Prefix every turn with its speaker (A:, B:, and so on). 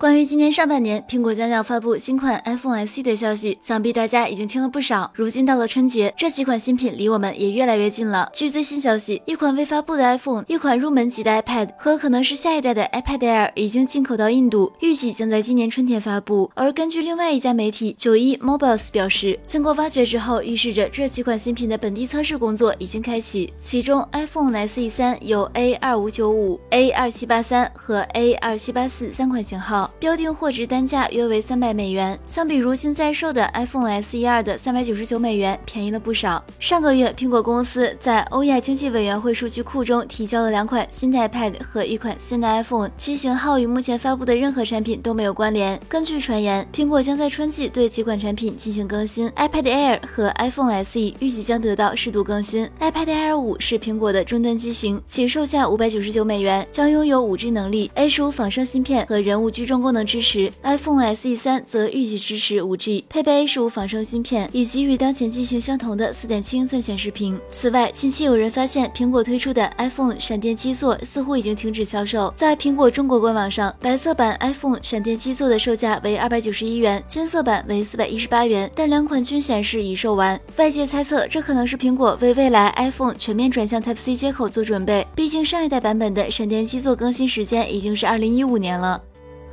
A: 关于今年上半年苹果将要发布新款 iPhone SE 的消息，想必大家已经听了不少。如今到了春节，这几款新品离我们也越来越近了。据最新消息，一款未发布的 iPhone，一款入门级的 iPad 和可能是下一代的 iPad Air 已经进口到印度，预计将在今年春天发布。而根据另外一家媒体九一 Mobiles 表示，经过挖掘之后，预示着这几款新品的本地测试工作已经开启。其中 iPhone SE 三有 A 二五九五、A 二七八三和 A 二七八四三款型号。标定货值单价约为三百美元，相比如今在售的 iPhone SE 二的三百九十九美元，便宜了不少。上个月，苹果公司在欧亚经济委员会数据库中提交了两款新的 iPad 和一款新的 iPhone，其型号与目前发布的任何产品都没有关联。根据传言，苹果将在春季对几款产品进行更新，iPad Air 和 iPhone SE 预计将得到适度更新。iPad Air 五是苹果的终端机型，其售价五百九十九美元，将拥有 5G 能力、A 十五仿生芯片和人物居中功能支。持 iPhone SE 三则预计支持 5G，配备 A 十五仿生芯片，以及与当前机型相同的4.7英寸显示屏。此外，近期有人发现苹果推出的 iPhone 闪电基座似乎已经停止销售。在苹果中国官网上，白色版 iPhone 闪电基座的售价为291元，金色版为418元，但两款均显示已售完。外界猜测，这可能是苹果为未来 iPhone 全面转向 Type C 接口做准备。毕竟上一代版本的闪电基座更新时间已经是2015年了。